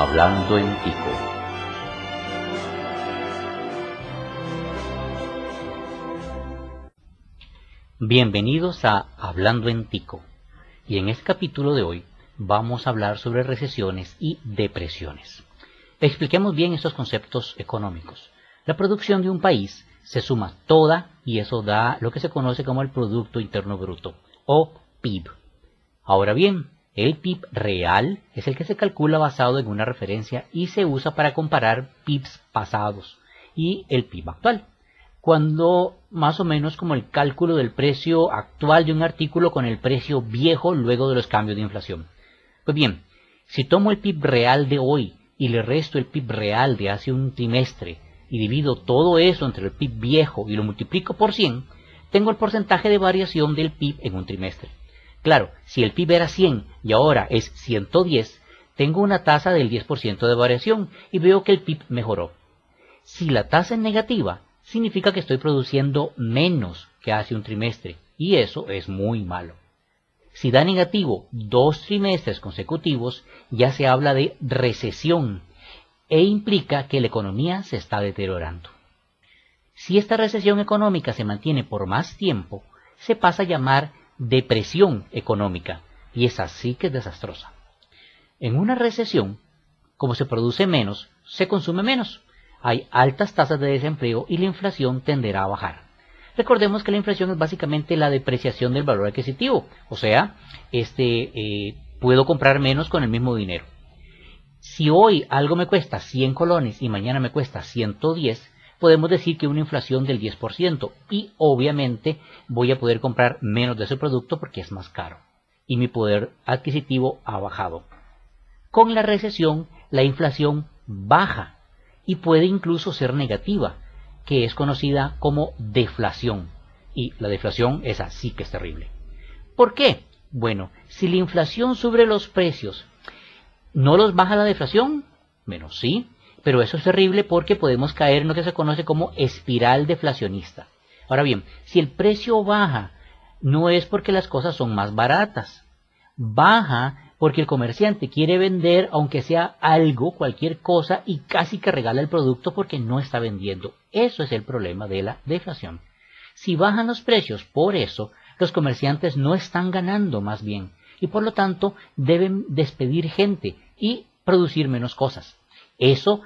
Hablando en Tico. Bienvenidos a Hablando en Tico. Y en este capítulo de hoy vamos a hablar sobre recesiones y depresiones. Expliquemos bien estos conceptos económicos. La producción de un país se suma toda y eso da lo que se conoce como el Producto Interno Bruto o PIB. Ahora bien, el PIB real es el que se calcula basado en una referencia y se usa para comparar PIBs pasados y el PIB actual. Cuando más o menos como el cálculo del precio actual de un artículo con el precio viejo luego de los cambios de inflación. Pues bien, si tomo el PIB real de hoy y le resto el PIB real de hace un trimestre y divido todo eso entre el PIB viejo y lo multiplico por 100, tengo el porcentaje de variación del PIB en un trimestre. Claro, si el PIB era 100 y ahora es 110, tengo una tasa del 10% de variación y veo que el PIB mejoró. Si la tasa es negativa, significa que estoy produciendo menos que hace un trimestre y eso es muy malo. Si da negativo dos trimestres consecutivos, ya se habla de recesión e implica que la economía se está deteriorando. Si esta recesión económica se mantiene por más tiempo, se pasa a llamar depresión económica y es así que es desastrosa. En una recesión, como se produce menos, se consume menos. Hay altas tasas de desempleo y la inflación tenderá a bajar. Recordemos que la inflación es básicamente la depreciación del valor adquisitivo, o sea, este, eh, puedo comprar menos con el mismo dinero. Si hoy algo me cuesta 100 colones y mañana me cuesta 110, podemos decir que una inflación del 10% y obviamente voy a poder comprar menos de ese producto porque es más caro y mi poder adquisitivo ha bajado. Con la recesión, la inflación baja y puede incluso ser negativa, que es conocida como deflación. Y la deflación es así que es terrible. ¿Por qué? Bueno, si la inflación sobre los precios no los baja la deflación, menos sí, pero eso es terrible porque podemos caer en lo que se conoce como espiral deflacionista. Ahora bien, si el precio baja, no es porque las cosas son más baratas. Baja porque el comerciante quiere vender aunque sea algo, cualquier cosa, y casi que regala el producto porque no está vendiendo. Eso es el problema de la deflación. Si bajan los precios por eso, los comerciantes no están ganando más bien, y por lo tanto deben despedir gente y producir menos cosas. Eso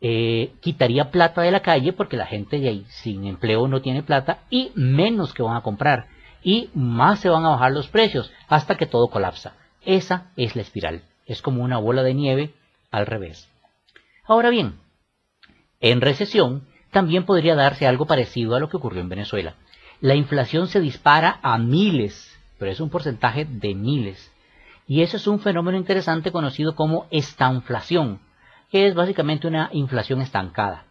eh, quitaría plata de la calle porque la gente de ahí sin empleo no tiene plata y menos que van a comprar y más se van a bajar los precios hasta que todo colapsa. Esa es la espiral. Es como una bola de nieve al revés. Ahora bien, en recesión también podría darse algo parecido a lo que ocurrió en Venezuela. La inflación se dispara a miles, pero es un porcentaje de miles. Y eso es un fenómeno interesante conocido como estanflación, es básicamente una inflación estancada.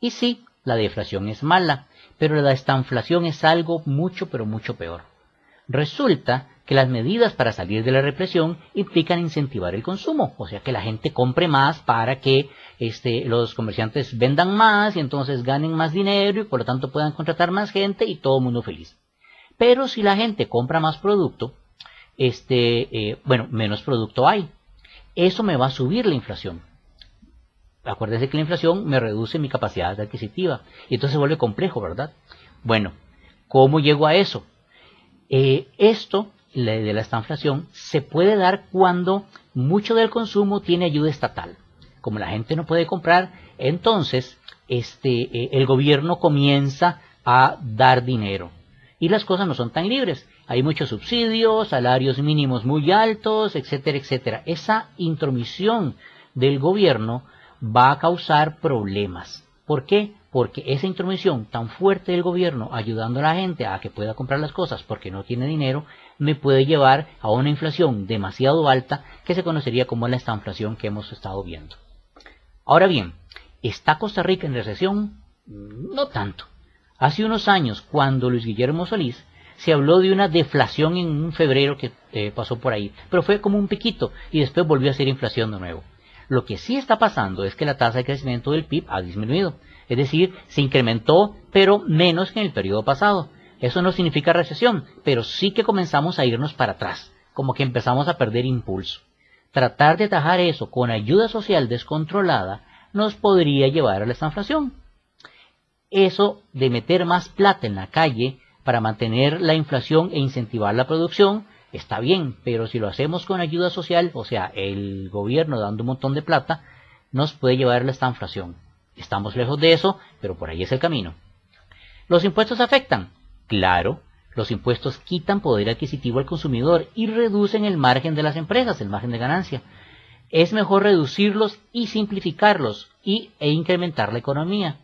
Y sí, la deflación es mala, pero la estanflación es algo mucho, pero mucho peor. Resulta que las medidas para salir de la represión implican incentivar el consumo, o sea que la gente compre más para que este, los comerciantes vendan más y entonces ganen más dinero y por lo tanto puedan contratar más gente y todo el mundo feliz. Pero si la gente compra más producto, este, eh, bueno, menos producto hay. Eso me va a subir la inflación. Acuérdense que la inflación me reduce mi capacidad adquisitiva y entonces se vuelve complejo, ¿verdad? Bueno, ¿cómo llego a eso? Eh, esto de la estanflación se puede dar cuando mucho del consumo tiene ayuda estatal. Como la gente no puede comprar, entonces este, eh, el gobierno comienza a dar dinero. Y las cosas no son tan libres. Hay muchos subsidios, salarios mínimos muy altos, etcétera, etcétera. Esa intromisión del gobierno va a causar problemas. ¿Por qué? Porque esa intromisión tan fuerte del gobierno ayudando a la gente a que pueda comprar las cosas porque no tiene dinero, me puede llevar a una inflación demasiado alta que se conocería como la estanflación que hemos estado viendo. Ahora bien, ¿está Costa Rica en recesión? No tanto. Hace unos años, cuando Luis Guillermo Solís se habló de una deflación en un febrero que eh, pasó por ahí, pero fue como un piquito y después volvió a ser inflación de nuevo. Lo que sí está pasando es que la tasa de crecimiento del PIB ha disminuido, es decir, se incrementó, pero menos que en el periodo pasado. Eso no significa recesión, pero sí que comenzamos a irnos para atrás, como que empezamos a perder impulso. tratar de atajar eso con ayuda social descontrolada nos podría llevar a la estanflación. Eso de meter más plata en la calle para mantener la inflación e incentivar la producción está bien, pero si lo hacemos con ayuda social, o sea, el gobierno dando un montón de plata, nos puede llevar a la estanflación. Estamos lejos de eso, pero por ahí es el camino. ¿Los impuestos afectan? Claro, los impuestos quitan poder adquisitivo al consumidor y reducen el margen de las empresas, el margen de ganancia. Es mejor reducirlos y simplificarlos y, e incrementar la economía.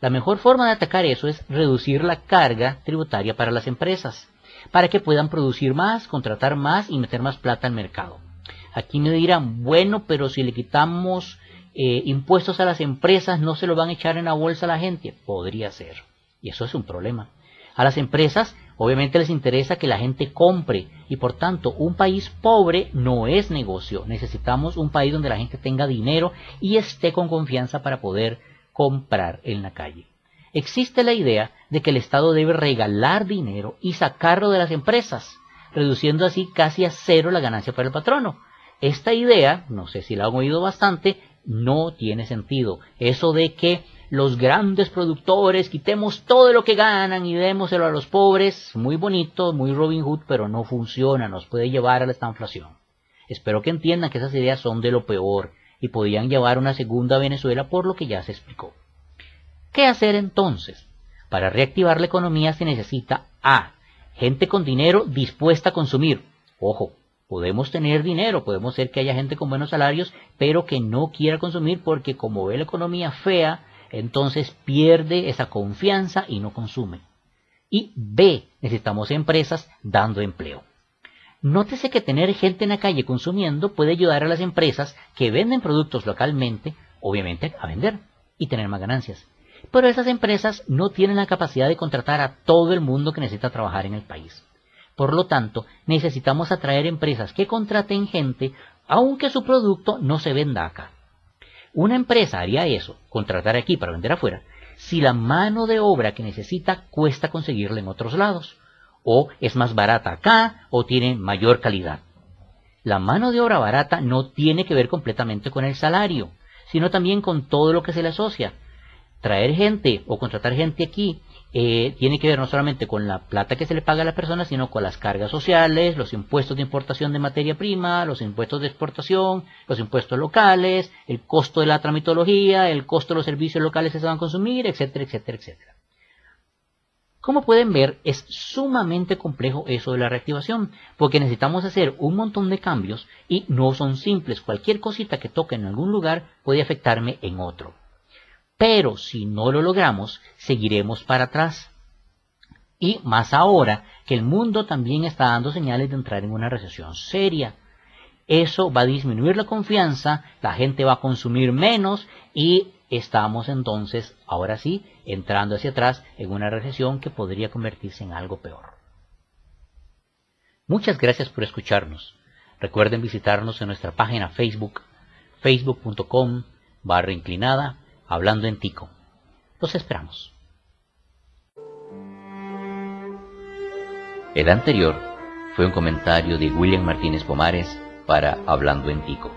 La mejor forma de atacar eso es reducir la carga tributaria para las empresas, para que puedan producir más, contratar más y meter más plata al mercado. Aquí me dirán, bueno, pero si le quitamos eh, impuestos a las empresas, ¿no se lo van a echar en la bolsa a la gente? Podría ser. Y eso es un problema. A las empresas obviamente les interesa que la gente compre y por tanto un país pobre no es negocio. Necesitamos un país donde la gente tenga dinero y esté con confianza para poder comprar en la calle. Existe la idea de que el Estado debe regalar dinero y sacarlo de las empresas, reduciendo así casi a cero la ganancia para el patrono. Esta idea, no sé si la han oído bastante, no tiene sentido. Eso de que los grandes productores quitemos todo lo que ganan y démoselo a los pobres, muy bonito, muy Robin Hood, pero no funciona, nos puede llevar a la estanflación. Espero que entiendan que esas ideas son de lo peor y podían llevar a una segunda Venezuela por lo que ya se explicó. ¿Qué hacer entonces? Para reactivar la economía se necesita A. Gente con dinero dispuesta a consumir. Ojo, podemos tener dinero, podemos ser que haya gente con buenos salarios, pero que no quiera consumir porque como ve la economía fea, entonces pierde esa confianza y no consume. Y B, necesitamos empresas dando empleo. Nótese que tener gente en la calle consumiendo puede ayudar a las empresas que venden productos localmente, obviamente, a vender y tener más ganancias. Pero esas empresas no tienen la capacidad de contratar a todo el mundo que necesita trabajar en el país. Por lo tanto, necesitamos atraer empresas que contraten gente aunque su producto no se venda acá. Una empresa haría eso, contratar aquí para vender afuera, si la mano de obra que necesita cuesta conseguirla en otros lados o es más barata acá, o tiene mayor calidad. La mano de obra barata no tiene que ver completamente con el salario, sino también con todo lo que se le asocia. Traer gente o contratar gente aquí eh, tiene que ver no solamente con la plata que se le paga a la persona, sino con las cargas sociales, los impuestos de importación de materia prima, los impuestos de exportación, los impuestos locales, el costo de la tramitología, el costo de los servicios locales que se van a consumir, etcétera, etcétera, etcétera. Como pueden ver, es sumamente complejo eso de la reactivación, porque necesitamos hacer un montón de cambios y no son simples. Cualquier cosita que toque en algún lugar puede afectarme en otro. Pero si no lo logramos, seguiremos para atrás. Y más ahora que el mundo también está dando señales de entrar en una recesión seria. Eso va a disminuir la confianza, la gente va a consumir menos y estamos entonces, ahora sí, entrando hacia atrás en una recesión que podría convertirse en algo peor. Muchas gracias por escucharnos. Recuerden visitarnos en nuestra página Facebook, facebook.com barra inclinada, hablando en tico. Los esperamos. El anterior fue un comentario de William Martínez Pomares para Hablando en Tico.